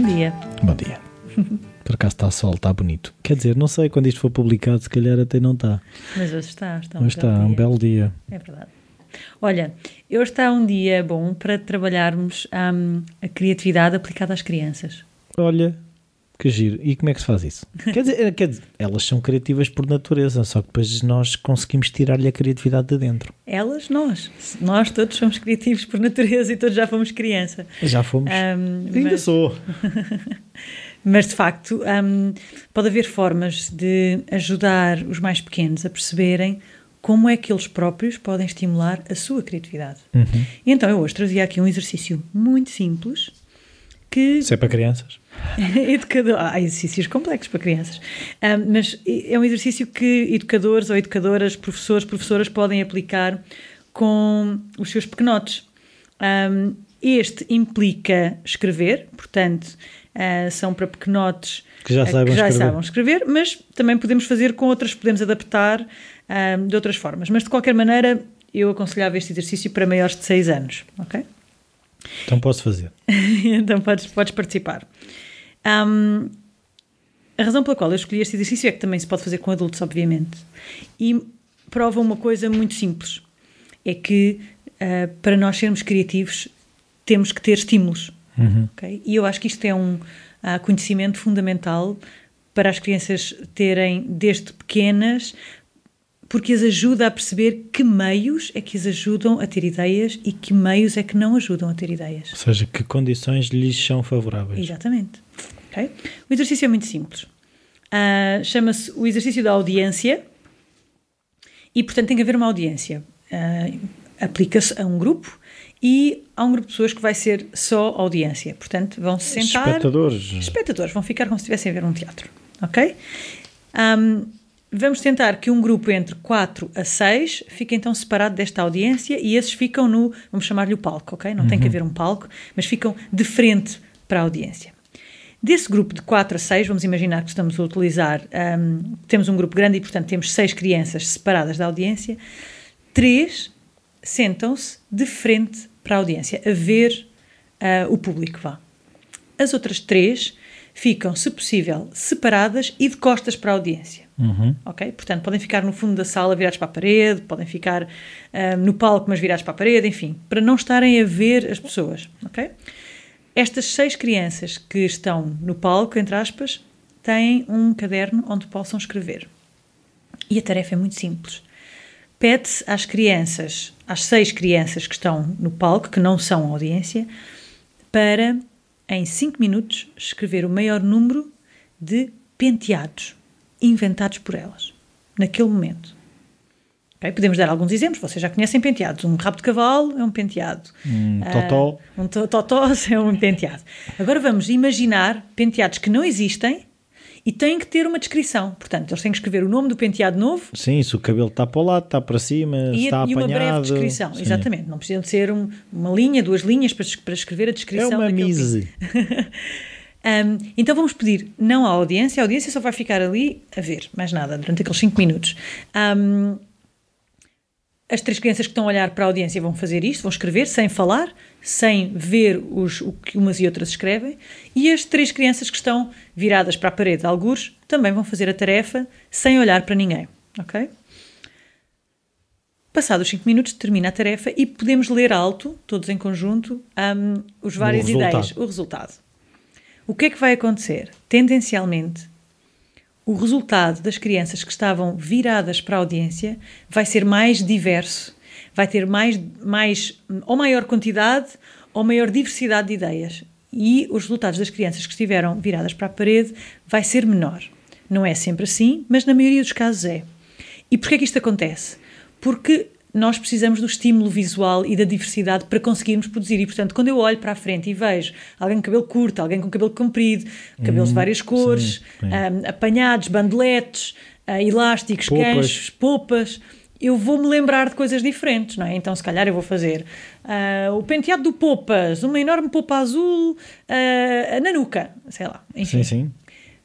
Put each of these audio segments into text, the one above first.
Bom dia. Bom dia. Por acaso está sol, está bonito. Quer dizer, não sei quando isto for publicado, se calhar até não está. Mas hoje está, está um Mas está, belo um dia. belo dia. É verdade. Olha, hoje está um dia bom para trabalharmos hum, a criatividade aplicada às crianças. Olha, que giro. E como é que se faz isso? Quer dizer, quer dizer, elas são criativas por natureza, só que depois nós conseguimos tirar-lhe a criatividade de dentro. Elas, nós. Nós todos somos criativos por natureza e todos já fomos criança. Já fomos. Hum, Ainda mas, sou. mas, de facto, hum, pode haver formas de ajudar os mais pequenos a perceberem como é que eles próprios podem estimular a sua criatividade. Uhum. E então eu hoje trazia aqui um exercício muito simples que Isso é para crianças? Educador, há exercícios complexos para crianças, Ahm, mas é um exercício que educadores ou educadoras, professores, professoras podem aplicar com os seus pequenotes. Ahm, este implica escrever, portanto, ah, são para pequenotes Que já ah, saibam que já escrever. saibam escrever, mas também podemos fazer com outras, podemos adaptar de outras formas. Mas de qualquer maneira, eu aconselhava este exercício para maiores de 6 anos, ok? Então posso fazer. então podes, podes participar. Hum, a razão pela qual eu escolhi este exercício é que também se pode fazer com adultos, obviamente. E prova uma coisa muito simples: é que ah, para nós sermos criativos temos que ter estímulos. Uhum. ok? E eu acho que isto é um ah, conhecimento fundamental para as crianças terem desde pequenas, porque as ajuda a perceber que meios é que as ajudam a ter ideias e que meios é que não ajudam a ter ideias. Ou seja, que condições lhes são favoráveis. Exatamente. Ok? O exercício é muito simples. Ah, Chama-se o exercício da audiência e, portanto, tem que haver uma audiência. Ah, Aplica-se a um grupo e há um grupo de pessoas que vai ser só audiência. Portanto, vão se sentar. Espectadores. Espectadores vão ficar como se estivessem a ver um teatro. Ok? Ahm, vamos tentar que um grupo entre 4 a 6 fique então separado desta audiência e esses ficam no, vamos chamar-lhe o palco, ok? Não tem que haver um palco, mas ficam de frente para a audiência. Desse grupo de 4 a 6, vamos imaginar que estamos a utilizar, ahm, temos um grupo grande e, portanto, temos 6 crianças separadas da audiência, 3 sentam-se de frente para a audiência, a ver ah, o público vá. As outras três ficam, se possível, separadas e de costas para a audiência. Uhum. Ok? Portanto, podem ficar no fundo da sala virados para a parede, podem ficar ah, no palco, mas virados para a parede, enfim, para não estarem a ver as pessoas. Ok? Estas seis crianças que estão no palco, entre aspas, têm um caderno onde possam escrever. E a tarefa é muito simples. Pede-se às crianças, às seis crianças que estão no palco, que não são audiência, para, em cinco minutos, escrever o maior número de penteados inventados por elas, naquele momento. Ok? Podemos dar alguns exemplos, vocês já conhecem penteados. Um rabo de cavalo é um penteado. Um Ah, totó. um to- totó é um penteado. Agora vamos imaginar penteados que não existem e têm que ter uma descrição. Portanto, eles têm que escrever o nome do penteado novo Sim, se o cabelo está para o lado, está para cima, e, está e uma breve apanhado. descrição. Sim. Exatamente. Não precisa de ser um- uma linha, duas linhas para, para escrever a É descrição uma daquele mise. Um, então vamos pedir não à audiência, a audiência só vai ficar ali a ver, mais nada, durante aqueles 5 minutos. Um, as três crianças que estão a olhar para a audiência vão fazer isto, vão escrever sem falar, sem ver os, o que umas e outras escrevem, e as três crianças que estão viradas para a parede, algures, também vão fazer a tarefa sem olhar para ninguém, ok? Passados 5 minutos termina a tarefa e podemos ler alto, todos em conjunto, um, os várias resultado. ideias, o resultado. O que é que vai acontecer? Tendencialmente, o resultado das crianças que estavam viradas para a audiência vai ser mais diverso, vai ter mais, mais ou maior quantidade ou maior diversidade de ideias. E os resultados das crianças que estiveram viradas para a parede vai ser menor. Não é sempre assim, mas na maioria dos casos é. E porquê é que isto acontece? Porque nós precisamos do estímulo visual e da diversidade para conseguirmos produzir. E, portanto, quando eu olho para a frente e vejo alguém com cabelo curto, alguém com cabelo comprido, cabelos de várias cores, sim, sim. ahm, apanhados, bandeletes, ah, elásticos, ganchos, polpas, eu vou-me lembrar de coisas diferentes, não é? Então, se calhar, eu vou fazer ah, o penteado do Popas, uma enorme popa azul ah, na nuca, sei lá. Enfim. Sim, sim.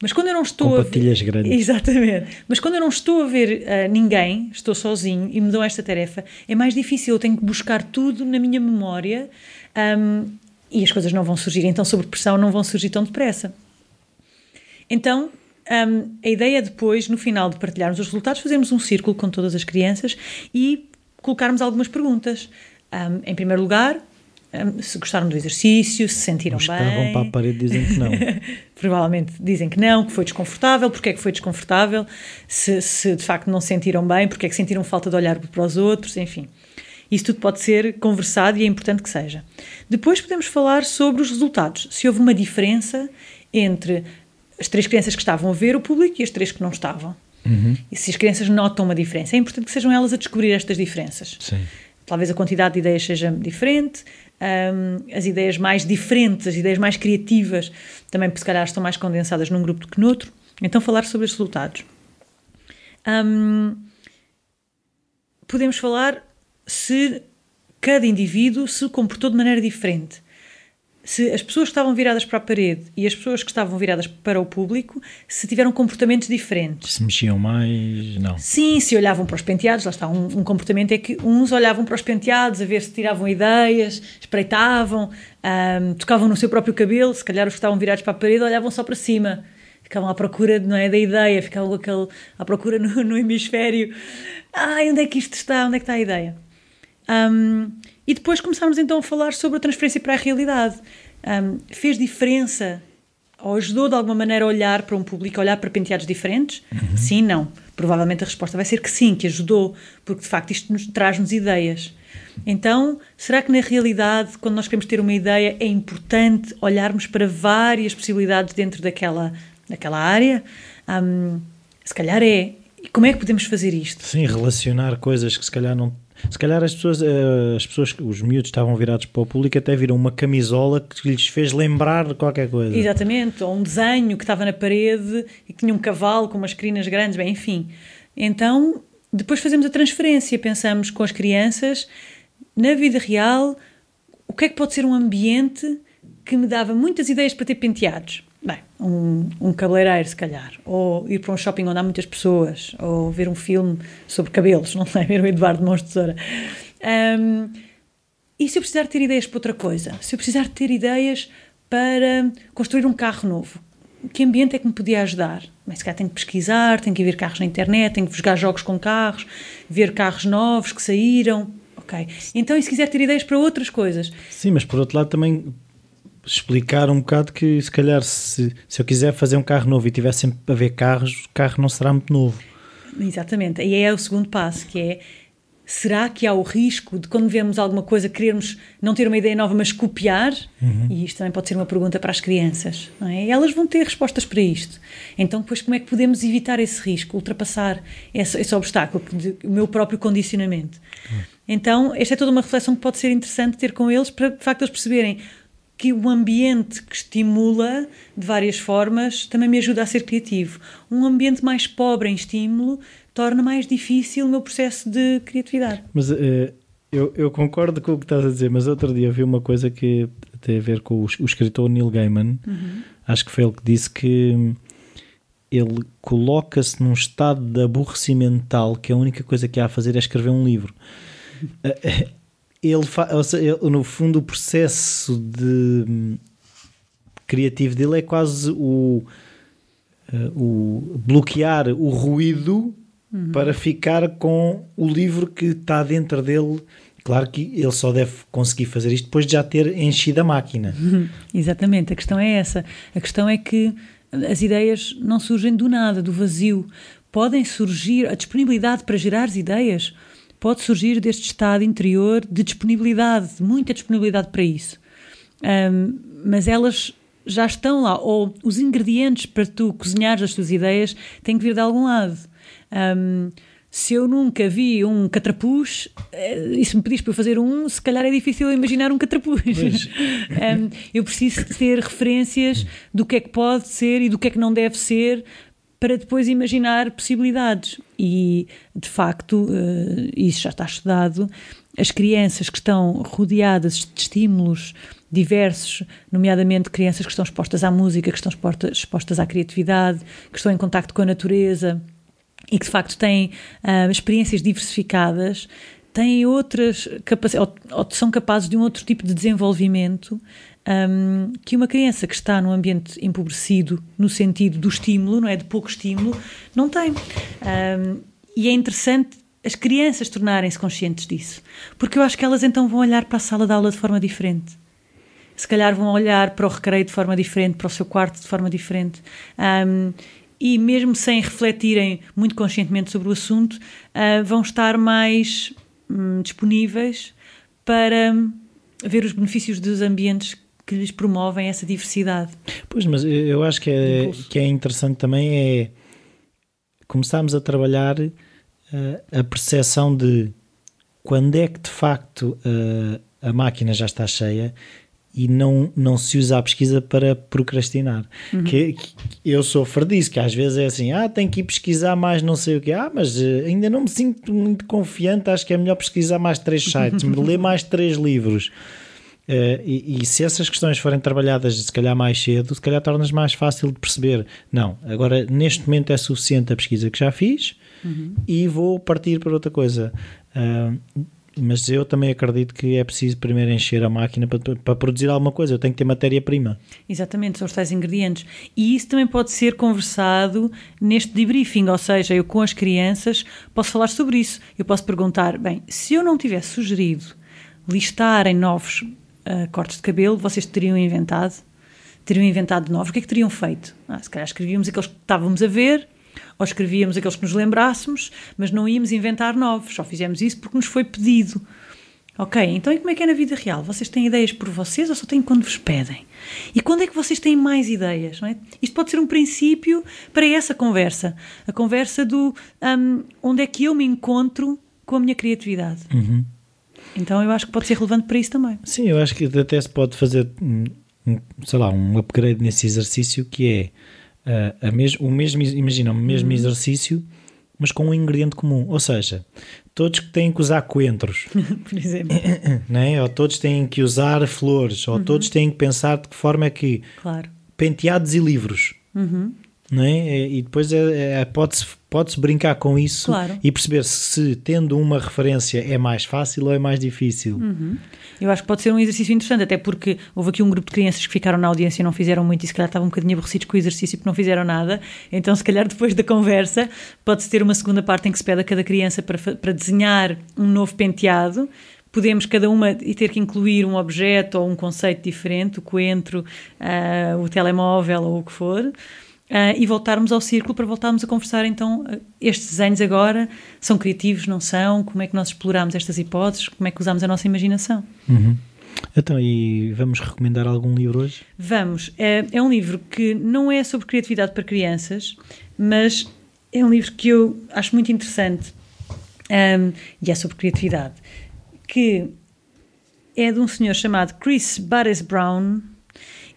Mas quando eu não estou Com a ver- grandes. Exatamente. Mas quando eu não estou a ver ah, ninguém, estou sozinho e me dão esta tarefa, é mais difícil. Eu tenho que buscar tudo na minha memória ahm, e as coisas não vão surgir, então, sob pressão, não vão surgir tão depressa. Então, um, a ideia é depois, no final de partilharmos os resultados, fazermos um círculo com todas as crianças e colocarmos algumas perguntas. Um, em primeiro lugar, um, se gostaram do exercício, se sentiram que bem. estavam para a parede dizem que não. Provavelmente dizem que não, que foi desconfortável, porque é que foi desconfortável, se, se de facto não sentiram bem, porque é que sentiram falta de olhar para os outros, enfim. Isso tudo pode ser conversado e é importante que seja. Depois podemos falar sobre os resultados, se houve uma diferença entre as três crianças que estavam a ver o público e as três que não estavam. E se as crianças notam uma diferença, é importante que sejam elas a descobrir estas diferenças. Sim. Talvez a quantidade de ideias seja diferente, hum, as ideias mais diferentes, as ideias mais criativas, também se calhar estão mais condensadas num grupo do que noutro. Então, falar sobre os resultados. Hum, podemos falar se cada indivíduo se comportou de maneira diferente. Se as pessoas que estavam viradas para a parede e as pessoas que estavam viradas para o público se tiveram comportamentos diferentes. Se mexiam mais, não. Sim, se olhavam para os penteados, lá está, um, um comportamento é que uns olhavam para os penteados a ver se tiravam ideias, espreitavam, ahm, tocavam no seu próprio cabelo, se calhar os que estavam virados para a parede olhavam só para cima, ficavam à procura não é, da ideia, ficavam aquele, à procura no, no hemisfério. Ai, onde é que isto está? Onde é que está a ideia? Ahm, e depois começámos então a falar sobre a transferência para a realidade. Ahm, fez diferença ou ajudou de alguma maneira a olhar para um público, a olhar para penteados diferentes? Sim, não. Provavelmente a resposta vai ser que sim, que ajudou, porque de facto isto nos traz-nos ideias. Então, será que na realidade, quando nós queremos ter uma ideia, é importante olharmos para várias possibilidades dentro daquela, daquela área? Ahm, se calhar é. Como é que podemos fazer isto? Sim, relacionar coisas que se calhar não. Se calhar as pessoas, eh, as pessoas, os miúdos estavam virados para o público até viram uma camisola que lhes fez lembrar qualquer coisa. Exatamente, ou um desenho que estava na parede e que tinha um cavalo com umas crinas grandes, bem, enfim. Então, depois fazemos a transferência, pensamos com as crianças, na vida real, o que é que pode ser um ambiente que me dava muitas ideias para ter penteados? Bem, um, um cabeleireiro, se calhar, ou ir para um shopping onde há muitas pessoas, ou ver um filme sobre cabelos, não sei, ver o Eduardo Mons Tesoura. Um, e se eu precisar ter ideias para outra coisa? Se eu precisar ter ideias para construir um carro novo? Que ambiente é que me podia ajudar? Mas se calhar tenho que pesquisar, tenho que ver carros na internet, tenho que jogar jogos com carros, ver carros novos que saíram. Ok. Então, e se quiser ter ideias para outras coisas? Sim, mas por outro lado também explicar um bocado que se calhar se, se eu quiser fazer um carro novo e tiver sempre a ver carros, o carro não será muito novo. Exatamente. E é o segundo passo, que é será que há o risco de quando vemos alguma coisa querermos não ter uma ideia nova, mas copiar? E isto também pode ser uma pergunta para as crianças. Não é? Elas vão ter respostas para isto. Então, depois, como é que podemos evitar esse risco, ultrapassar esse, esse obstáculo, de- o meu próprio condicionamento? Então, esta é toda uma reflexão que pode ser interessante ter com eles, para de facto eles perceberem que o ambiente que estimula de várias formas também me ajuda a ser criativo. Um ambiente mais pobre em estímulo torna mais difícil o meu processo de criatividade. Mas eh, eu, eu concordo com o que estás a dizer, mas outro dia vi uma coisa que tem a ver com o, o escritor Neil Gaiman. Acho que foi ele que disse que ele coloca-se num estado de aborrecimento mental que a única coisa que há a fazer é escrever um livro. Ele, seja, ele, no fundo, o processo de criativo dele é quase o, eh, o bloquear o ruído para ficar com o livro que está dentro dele. Claro que ele só deve conseguir fazer isto depois de já ter enchido a máquina. Exatamente, a questão é essa. A questão é que as ideias não surgem do nada, do vazio. Podem surgir, a disponibilidade para gerar as ideias pode surgir deste estado interior de disponibilidade, de muita disponibilidade para isso. Ahm, mas elas já estão lá, ou os ingredientes para tu cozinhares as tuas ideias têm que vir de algum lado. Ahm, se eu nunca vi um catrapuz, eh, e se me pedis para eu fazer um, se calhar é difícil imaginar um catrapuz. Um, eu preciso de ter referências do que é que pode ser e do que é que não deve ser para depois imaginar possibilidades. E, de facto, eh, isso já está estudado, as crianças que estão rodeadas de estímulos diversos, nomeadamente crianças que estão expostas à música, que estão expostas, à criatividade, que estão em contacto com a natureza e que, de facto, têm ah, experiências diversificadas, têm outras capacidades, ou, ou são capazes de um outro tipo de desenvolvimento um, que uma criança que está num ambiente empobrecido, no sentido do estímulo, não é? De pouco estímulo, não tem. Um, e é interessante as crianças tornarem-se conscientes disso, porque eu acho que elas então vão olhar para a sala de aula de forma diferente. Se calhar vão olhar para o recreio de forma diferente, para o seu quarto de forma diferente. Um, e mesmo sem refletirem muito conscientemente sobre o assunto, uh, vão estar mais um, disponíveis para ver os benefícios dos ambientes que lhes promovem essa diversidade. Pois, mas eu acho que é, que é interessante também é começarmos a trabalhar uh, a percepção de quando é que de facto uh, a máquina já está cheia e não, não se usa a pesquisa para procrastinar. Uhum. Que, que, eu sofro disso, que às vezes é assim, ah, tenho que ir pesquisar mais não sei o que, ah, mas uh, ainda não me sinto muito confiante, acho que é melhor pesquisar mais três sites, ler mais três livros. Uh, e, e, se essas questões forem trabalhadas se calhar mais cedo, se calhar tornas mais fácil de perceber. Não, agora neste momento é suficiente a pesquisa que já fiz uhum. e vou partir para outra coisa. Uh, mas eu também acredito que é preciso primeiro encher a máquina para, para produzir alguma coisa. Eu tenho que ter matéria-prima. Exatamente, são os tais ingredientes. E isso também pode ser conversado neste debriefing, ou seja, eu com as crianças posso falar sobre isso. Eu posso perguntar: bem, se eu não tivesse sugerido listarem novos uh, cortes de cabelo, vocês teriam inventado? Teriam inventado novos? O que é que teriam feito? Ah, se calhar escrevíamos aqueles que estávamos a ver, ou escrevíamos aqueles que nos lembrássemos, mas não íamos inventar novos, só fizemos isso porque nos foi pedido. Ok, então e como é que é na vida real? Vocês têm ideias por vocês ou só têm quando vos pedem? E quando é que vocês têm mais ideias? É? Isto pode ser um princípio para essa conversa. A conversa do um, onde é que eu me encontro com a minha criatividade. Uhum. Então eu acho que pode ser relevante para isso também. Sim, eu acho que até se pode fazer, um, sei lá, um upgrade nesse exercício que é uh, a mes o mesmo, imagina, o mesmo uhum. exercício, mas com um ingrediente comum. Ou seja, todos que têm que usar coentros, por exemplo, né? ou todos têm que usar flores, ou uhum. todos têm que pensar de que forma é que claro. penteados e livros. Uhum não é? E depois é, é, pode-se pode brincar com isso claro. e perceber se tendo uma referência é mais fácil ou é mais difícil. Uhum. Eu acho que pode ser um exercício interessante, até porque houve aqui um grupo de crianças que ficaram na audiência e não fizeram muito e se calhar estavam um bocadinho aborrecidos com o exercício porque não fizeram nada. Então, se calhar depois da conversa, pode-se ter uma segunda parte em que se pede a cada criança para, para desenhar um novo penteado podemos cada uma e ter que incluir um objeto ou um conceito diferente, o coentro, uh, o telemóvel ou o que for. Uh, e voltarmos ao círculo para voltarmos a conversar então uh, estes desenhos agora são criativos, não são? Como é que nós exploramos estas hipóteses? Como é que usamos a nossa imaginação? Uhum. Então, e vamos recomendar algum livro hoje? Vamos. É, é um livro que não é sobre criatividade para crianças, mas é um livro que eu acho muito interessante um, e é sobre criatividade, que é de um senhor chamado Chris Barres Brown,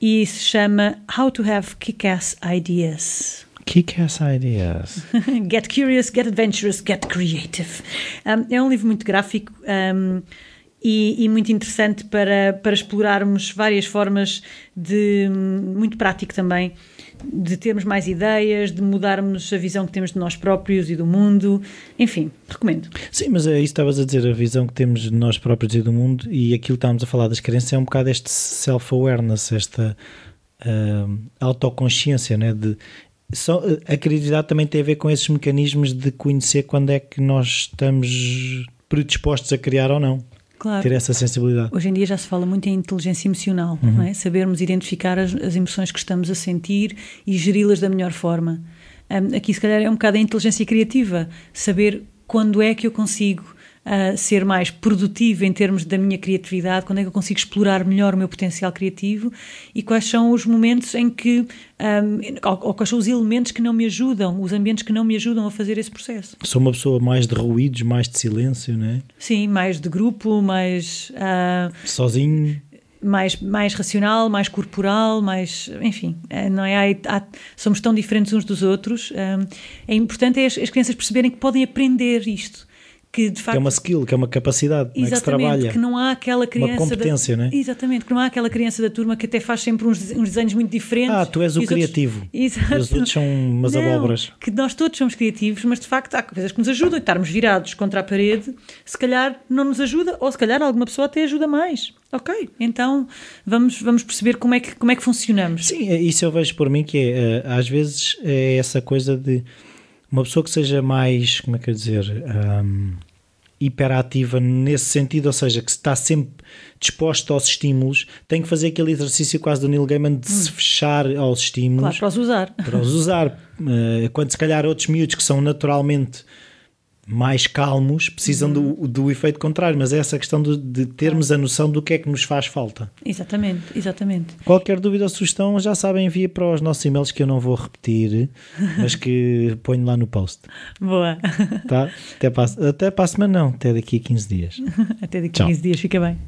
e se chama How to Have Kick-Ass Ideas. Kick-Ass Ideas. get Curious, Get Adventurous, Get Creative. Um, é um livro muito gráfico um, e, e, muito interessante para, para explorarmos várias formas de. muito prático também de termos mais ideias, de mudarmos a visão que temos de nós próprios e do mundo. Enfim, recomendo. Sim, mas é isso que estavas a dizer, a visão que temos de nós próprios e do mundo e aquilo que estávamos a falar das crenças é um bocado este self-awareness, esta uh, autoconsciência, né? De, só, a criatividade também tem a ver com esses mecanismos de conhecer quando é que nós estamos predispostos a criar ou não claro. ter essa sensibilidade. Hoje em dia já se fala muito em inteligência emocional, uhum. é? sabermos identificar as, as, emoções que estamos a sentir e geri-las da melhor forma. Um, aqui, se calhar, é um bocado a inteligência criativa, saber quando é que eu consigo uh, ser mais produtivo em termos da minha criatividade, quando é que eu consigo explorar melhor o meu potencial criativo e quais são os momentos em que, um, ou, ou, quais são os elementos que não me ajudam, os ambientes que não me ajudam a fazer esse processo. Sou uma pessoa mais de ruídos, mais de silêncio, não é? Sim, mais de grupo, mais. Uh, Sozinho mais, mais racional, mais corporal, mais. Enfim, eh, não é? Há, há, somos tão diferentes uns dos outros. é importante é as, as, crianças perceberem que podem aprender isto que de facto. Que é uma skill, que é uma capacidade, não é que se trabalha. que não há aquela criança. Uma competência, da, não é? Exatamente, que não há aquela criança da turma que até faz sempre uns, uns desenhos muito diferentes. Ah, tu és o criativo. Outros, exato. Os outros são umas não, abóboras. Que nós todos somos criativos, mas de facto há coisas que nos ajudam e estarmos virados contra a parede, se calhar não nos ajuda, ou se calhar alguma pessoa até ajuda mais. Ok, então vamos, vamos perceber como é, que, como é que funcionamos. Sim, isso eu vejo por mim que é, às vezes é essa coisa de uma pessoa que seja mais, como é que eu dizer, um, hiperativa nesse sentido, ou seja, que está sempre disposta aos estímulos, tem que fazer aquele exercício quase do Neil Gaiman de se fechar aos estímulos. Claro, para os usar. Para os usar. Quando se calhar outros miúdos que são naturalmente mais calmos precisam uhum. do, do efeito contrário, mas é essa questão de, de termos a noção do que é que nos faz falta. Exatamente, exatamente. Qualquer dúvida ou sugestão, já sabem, envia para os nossos e-mails que eu não vou repetir, mas que ponho lá no post. Boa. Tá? Até para, até para a semana, não, até daqui a 15 dias. até daqui a 15 dias, fica bem.